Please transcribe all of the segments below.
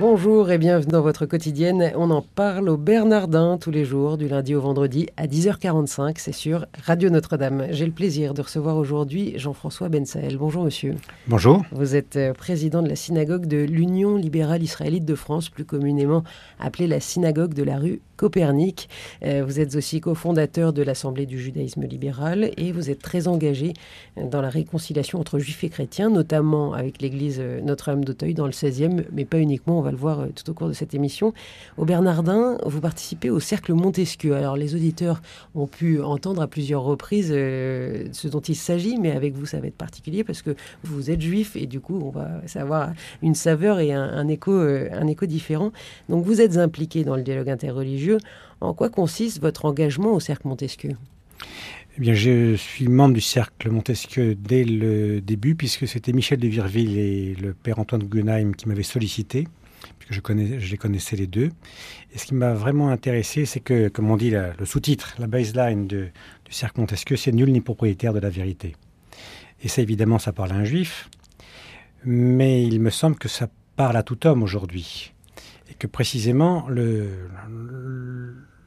Bonjour et bienvenue dans votre quotidienne. On en parle au Bernardin tous les jours, du lundi au vendredi à 10h45. C'est sur Radio Notre-Dame. J'ai le plaisir de recevoir aujourd'hui Jean-François Bensaël. Bonjour monsieur. Bonjour. Vous êtes euh, président de la synagogue de l'Union libérale israélite de France, plus communément appelée la synagogue de la rue Copernic. Euh, vous êtes aussi cofondateur de l'Assemblée du judaïsme libéral et vous êtes très engagé dans la réconciliation entre juifs et chrétiens, notamment avec l'église euh, Notre-Dame d'Auteuil dans le 16e, mais pas uniquement, on va le voir euh, tout au cours de cette émission. Au Bernardin, vous participez au Cercle Montesquieu. Alors les auditeurs ont pu entendre à plusieurs reprises ce dont il s'agit, mais avec vous ça va être particulier parce que vous êtes juif et du coup on va savoir une saveur et un, écho, un écho différent. Donc vous êtes impliqué dans le dialogue interreligieux en quoi consiste votre engagement au Cercle Montesquieu? Eh bien, je suis membre du Cercle Montesquieu dès le début, puisque c'était Michel de Virville et le père Antoine Guggenheim qui m'avaient sollicité, puisque je, je les connaissais les deux. Et ce qui m'a vraiment intéressé, c'est que, comme on dit le sous-titre, la baseline du Cercle Montesquieu, c'est nul ni propriétaire de la vérité? Et ça, évidemment, ça parle à un juif, mais il me semble que ça parle à tout homme aujourd'hui et que précisément,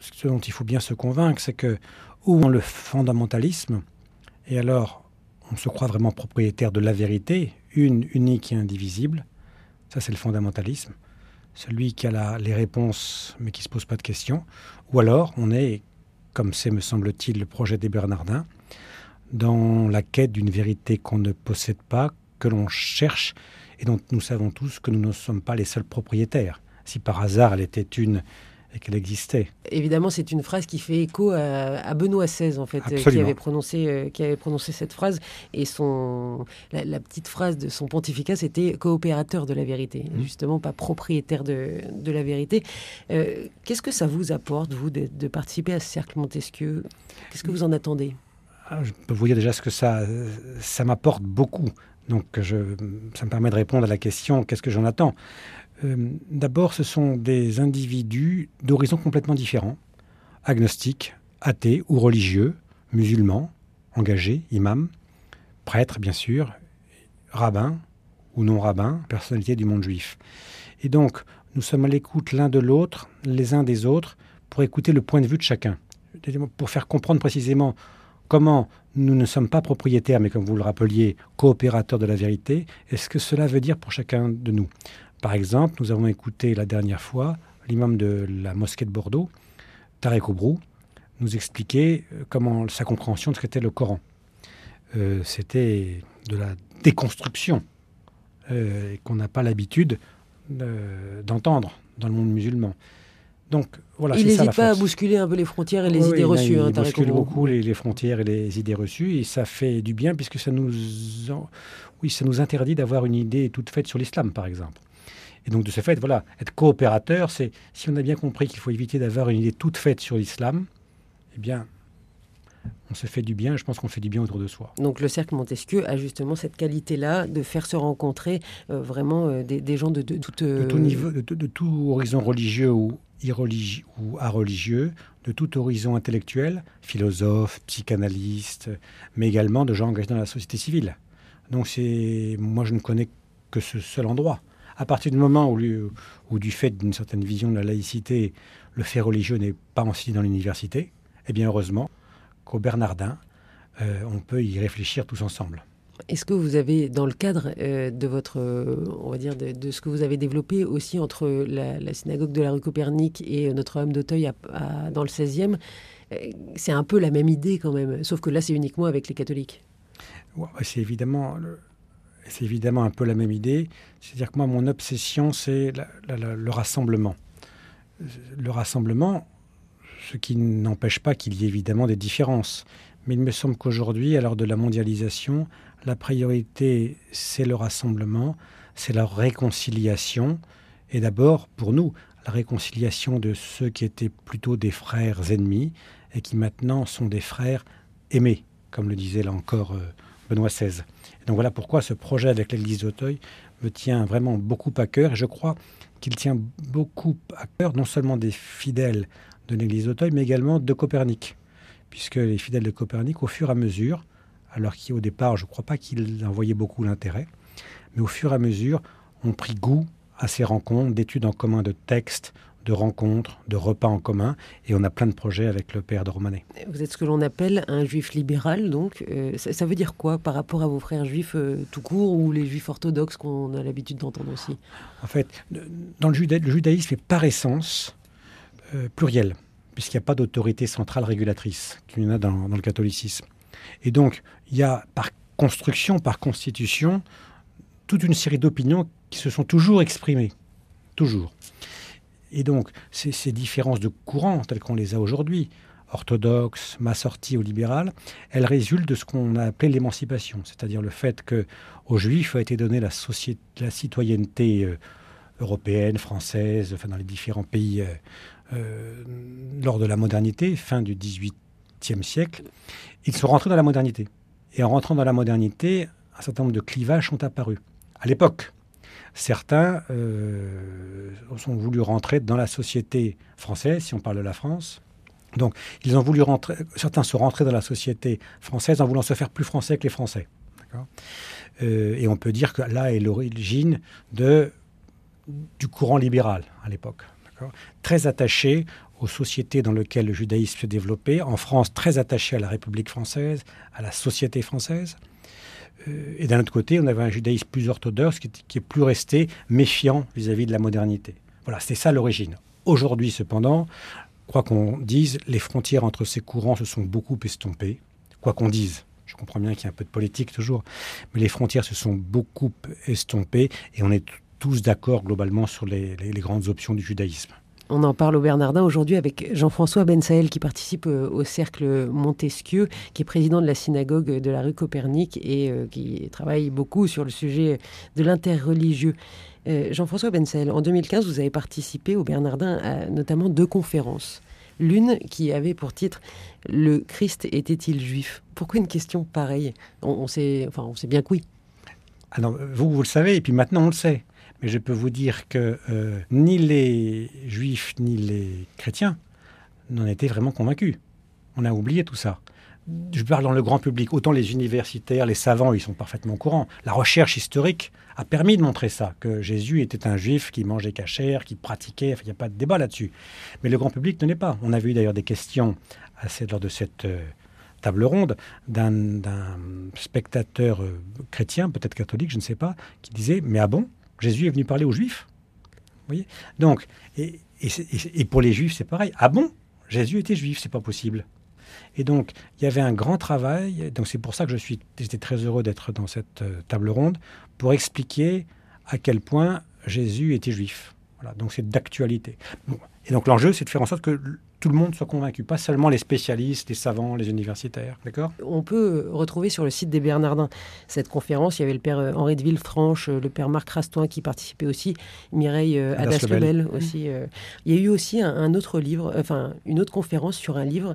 ce dont il faut bien se convaincre, c'est que où on le fondamentalisme, et alors on se croit vraiment propriétaire de la vérité, une, unique et indivisible, ça c'est le fondamentalisme, celui qui a les réponses mais qui ne se pose pas de questions, ou alors on est, comme c'est me semble-t-il le projet des Bernardins, dans la quête d'une vérité qu'on ne possède pas, que l'on cherche et dont nous savons tous que nous ne sommes pas les seuls propriétaires. Si par hasard elle était une et qu'elle existait. Évidemment, c'est une phrase qui fait écho à, Benoît XVI, en fait, euh, qui avait, prononcé, euh, qui avait prononcé cette phrase. Et son, la, petite phrase de son pontificat, c'était coopérateur de la vérité, mmh. justement pas propriétaire de, de la vérité. Euh, qu'est-ce que ça vous apporte, vous, de, de participer à ce cercle Montesquieu? Qu'est-ce que vous en attendez? Ah, Je peux vous dire déjà ce que ça, ça m'apporte beaucoup. Donc, je, ça me permet de répondre à la question qu'est-ce que j'en attends? Euh, d'abord, ce sont des individus d'horizons complètement différents, agnostiques, athées ou religieux, musulmans, engagés, imams, prêtres bien sûr, rabbins ou non rabbins, personnalités du monde juif. Et donc, nous sommes à l'écoute l'un de l'autre, les uns des autres, pour écouter le point de vue de chacun, pour faire comprendre précisément comment nous ne sommes pas propriétaires, mais comme vous le rappeliez, coopérateurs de la vérité, et ce que cela veut dire pour chacun de nous? Par exemple, nous avons écouté la dernière fois l'imam de la mosquée de Bordeaux, Tarek Obrou, nous expliquer euh, comment sa compréhension de ce qu'était le Coran. Euh, c'était de la déconstruction euh, qu'on n'a pas l'habitude d'entendre dans le monde musulman. Donc voilà. Il n'hésite pas à bousculer un peu les frontières et les idées reçues. Il, hein, bouscule beaucoup les, les, frontières et les idées reçues et ça fait du bien puisque ça nous, oui, ça nous interdit d'avoir une idée toute faite sur l'islam, par exemple. Et donc, de ce fait, voilà, être coopérateur, c'est si on a bien compris qu'il faut éviter d'avoir une idée toute faite sur l'islam, eh bien, on se fait du bien, je pense qu'on fait du bien autour de soi. Donc le cercle Montesquieu a justement cette qualité-là de faire se rencontrer euh, vraiment euh, des, gens de, de, tout, de, tout niveau, de, tout horizon religieux ou, irreligieux, ou religieux, de tout horizon intellectuel, philosophe, psychanalyste, mais également de gens engagés dans la société civile. Donc c'est, moi je ne connais que ce seul endroit à partir du moment où, du fait d'une certaine vision de la laïcité, le fait religieux n'est pas enseigné dans l'université, eh bien heureusement qu'au Bernardin, euh, on peut y réfléchir tous ensemble. Est-ce que vous avez, dans le cadre euh, de votre, on va dire, de, ce que vous avez développé aussi entre la, synagogue de la rue Copernic et Notre-Dame d'Auteuil dans le 16e, euh, c'est un peu la même idée quand même, sauf que là c'est uniquement avec les catholiques? c'est évidemment c'est évidemment un peu la même idée. C'est-à-dire que moi, mon obsession, c'est le rassemblement. Le rassemblement, ce qui n'empêche pas qu'il y ait évidemment des différences. Mais il me semble qu'aujourd'hui, à l'heure de la mondialisation, la priorité, c'est le rassemblement, c'est la réconciliation. Et d'abord, pour nous, la réconciliation de ceux qui étaient plutôt des frères ennemis et qui maintenant sont des frères aimés, comme le disait là encore euh, Benoît XVI. donc voilà pourquoi ce projet avec l'église d'Auteuil me tient vraiment beaucoup à cœur et je crois qu'il tient beaucoup à cœur, non seulement des fidèles de l'Église d'Auteuil, mais également de Copernic, puisque les fidèles de Copernic, au fur et à mesure, alors qu'au départ, je ne crois pas qu'ils en voyaient beaucoup l'intérêt, mais au fur et à mesure, ont pris goût à ces rencontres, d'études en commun de textes, de rencontres, de repas en commun, et on a plein de projets avec le père de Romanet. Vous êtes ce que l'on appelle un juif libéral, donc euh, ça, veut dire quoi par rapport à vos frères juifs euh, tout court ou les juifs orthodoxes qu'on a l'habitude d'entendre aussi? En fait, dans le, judaïsme est par essence euh, pluriel, puisqu'il n'y a pas d'autorité centrale régulatrice, qu'il y en a dans, dans le catholicisme. Et donc, il y a par construction, par constitution, toute une série d'opinions qui se sont toujours exprimées. Toujours. Et donc, ces, différences de courant, telles qu'on les a aujourd'hui, orthodoxes, massorties ou libérales, elles résultent de ce qu'on a appelé l'émancipation, c'est-à-dire le fait que aux Juifs a été donnée la, citoyenneté euh, européenne, française, dans les différents pays euh, euh, lors de la modernité, fin du XVIIIe siècle. Ils sont rentrés dans la modernité. Et en rentrant dans la modernité, un certain nombre de clivages sont apparus. À l'époque, certains euh, ont voulu rentrer dans la société française, si on parle de la France. Donc, ils ont voulu rentrer, certains sont rentrés dans la société française en voulant se faire plus français que les Français. Euh, et on peut dire que là est l'origine du courant libéral à l'époque. Très attaché aux sociétés dans lesquelles le judaïsme se développait. En France, très attaché à la République française, à la société française. Euh, et d'un autre côté, on avait un judaïsme plus orthodoxe qui, est plus resté méfiant vis-à-vis de la modernité. Voilà, c'était ça l'origine. Aujourd'hui, cependant, quoi qu'on dise, les frontières entre ces courants se sont beaucoup estompées. Quoi qu'on dise, je comprends bien qu'il y a un peu de politique toujours, mais les frontières se sont beaucoup estompées et on est tous d'accord globalement sur les grandes options du judaïsme. On en parle au Bernardin aujourd'hui avec Jean-François Bensaël qui participe euh, au cercle Montesquieu, qui est président de la synagogue de la rue Copernic et euh, qui travaille beaucoup sur le sujet de l'interreligieux. Euh, Jean-François Bensaël, en 2015, vous avez participé au Bernardin à notamment deux conférences. L'une qui avait pour titre Le Christ était-il juif? Pourquoi une question pareille? On, sait, enfin, on sait bien que oui. Alors, vous, vous le savez, et puis maintenant on le sait. Mais je peux vous dire que euh, ni les juifs ni les chrétiens n'en étaient vraiment convaincus. On a oublié tout ça. Je parle dans le grand public. Autant les universitaires, les savants, ils sont parfaitement au courant. La recherche historique a permis de montrer ça, que Jésus était un juif qui mangeait cachère, qui pratiquait. il n'y a pas de débat là-dessus. Mais le grand public ne l'est pas. On a vu d'ailleurs des questions lors de cette euh, table ronde d'un spectateur euh, chrétien, peut-être catholique, je ne sais pas, qui disait Mais ah bon? Jésus est venu parler aux Juifs. Vous voyez? Donc, et, pour les Juifs, c'est pareil. Ah bon? Jésus était juif, c'est pas possible. Et donc, il y avait un grand travail. Donc, c'est pour ça que je suis, j'étais très heureux d'être dans cette euh, table ronde pour expliquer à quel point Jésus était juif. Voilà. Donc, c'est d'actualité. Et donc, l'enjeu, c'est de faire en sorte que tout le monde soit convaincu, pas seulement les spécialistes, les savants, les universitaires. D'accord? On peut retrouver sur le site des Bernardins cette conférence. Il y avait le père euh, Henri de Villefranche, euh, le père Marc Rastoin qui participait aussi, Mireille euh, Adas-Lebel aussi. Il y a eu aussi un, autre livre, enfin une autre conférence sur un livre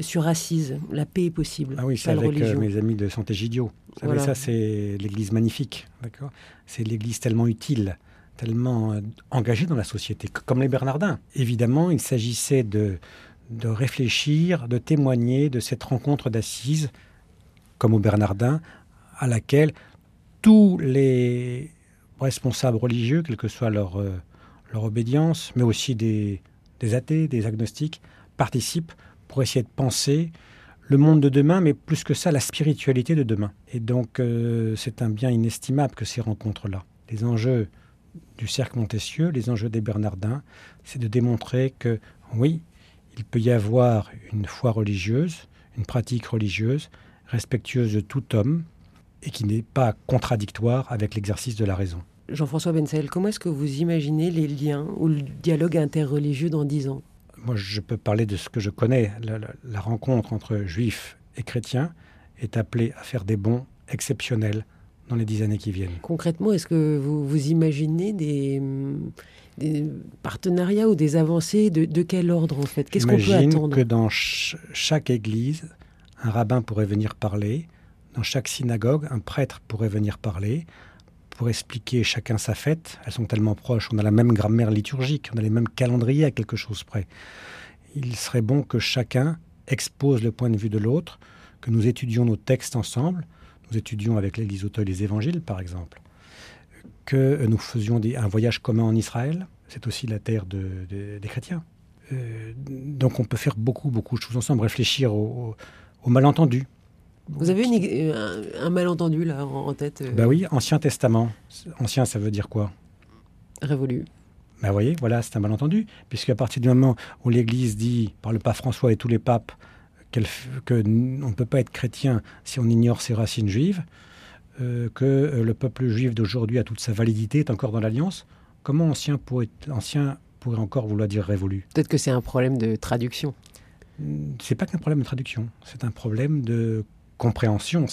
sur Assise, La paix est possible. Ah oui, c'est avec mes amis de Santégidio. Vous savez, ça c'est l'église magnifique, d'accord? C'est l'église tellement utile tellement euh, engagés dans la société, comme les Bernardins. Évidemment, il s'agissait de, de réfléchir, de témoigner de cette rencontre d'assises, comme aux Bernardins, à laquelle tous les responsables religieux, quelle que soit leur, euh, obédience, mais aussi des, des, athées, des agnostiques, participent pour essayer de penser le monde de demain, mais plus que ça, la spiritualité de demain. Et donc, euh, c'est un bien inestimable que ces rencontres-là. Les enjeux du cercle Montesquieu, les enjeux des Bernardins, c'est de démontrer que oui, il peut y avoir une foi religieuse, une pratique religieuse, respectueuse de tout homme, et qui n'est pas contradictoire avec l'exercice de la raison. Jean-François Bensel, comment est-ce que vous imaginez les liens ou le dialogue interreligieux dans dix ans? Moi, je peux parler de ce que je connais. la rencontre entre juifs et chrétiens est appelée à faire des bons exceptionnels dans les dix années qui viennent. Concrètement, est-ce que vous, vous imaginez des, partenariats ou des avancées de, quel ordre en fait? Qu'est-ce qu'on peut attendre? que dans chaque église, un rabbin pourrait venir parler, dans chaque synagogue, un prêtre pourrait venir parler pour expliquer chacun sa fête. Elles sont tellement proches, on a la même grammaire liturgique, on a les mêmes calendriers à quelque chose près. Il serait bon que chacun expose le point de vue de l'autre, que nous étudions nos textes ensemble, nous étudions avec l'Église Auteuil les évangiles par exemple, que nous faisions un voyage commun en Israël, c'est aussi la terre des chrétiens. Euh, donc on peut faire beaucoup, beaucoup de choses ensemble, réfléchir aux au, malentendus. Vous avez euh, un, malentendu là en, tête Ben oui, Ancien Testament. Ancien, ça veut dire quoi? Révolu. Ben vous voyez, voilà, c'est un malentendu, puisqu'à partir du moment où l'Église dit, par le pape François et tous les papes, qu'on ne peut pas être chrétien si on ignore ses racines juives, que le peuple juif d'aujourd'hui a toute sa validité, est encore dans l'Alliance, comment ancien pourrait, ancien pourrait encore vouloir dire révolu? Peut-être que c'est un problème de traduction. C'est pas qu'un problème de traduction, c'est un problème de compréhension.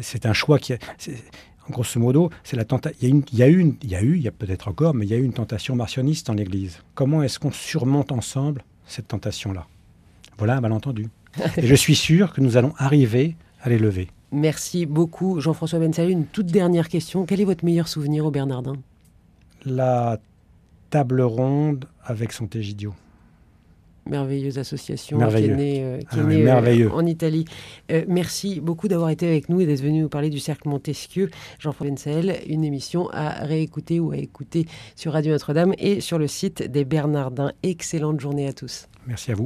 C'est un choix qui. en grosso modo, c'est la il, y a eu, il y a eu, il y a peut-être encore, mais il y a eu une tentation martionniste dans l'Église. Comment est-ce qu'on surmonte ensemble cette tentation-là? Voilà un malentendu. Et je suis sûr que nous allons arriver à les lever. Merci beaucoup, Jean-François Bensalu. Une toute dernière question. Quel est votre meilleur souvenir au Bernardin? La table ronde avec son Tegidio. Merveilleuse association qui est née, euh, ah euh, en Italie. Euh, merci beaucoup d'avoir été avec nous et d'être venu nous parler du Cercle Montesquieu. Jean-François Bensel, une émission à réécouter ou à écouter sur Radio Notre-Dame et sur le site des Bernardins. Excellente journée à tous. Merci à vous.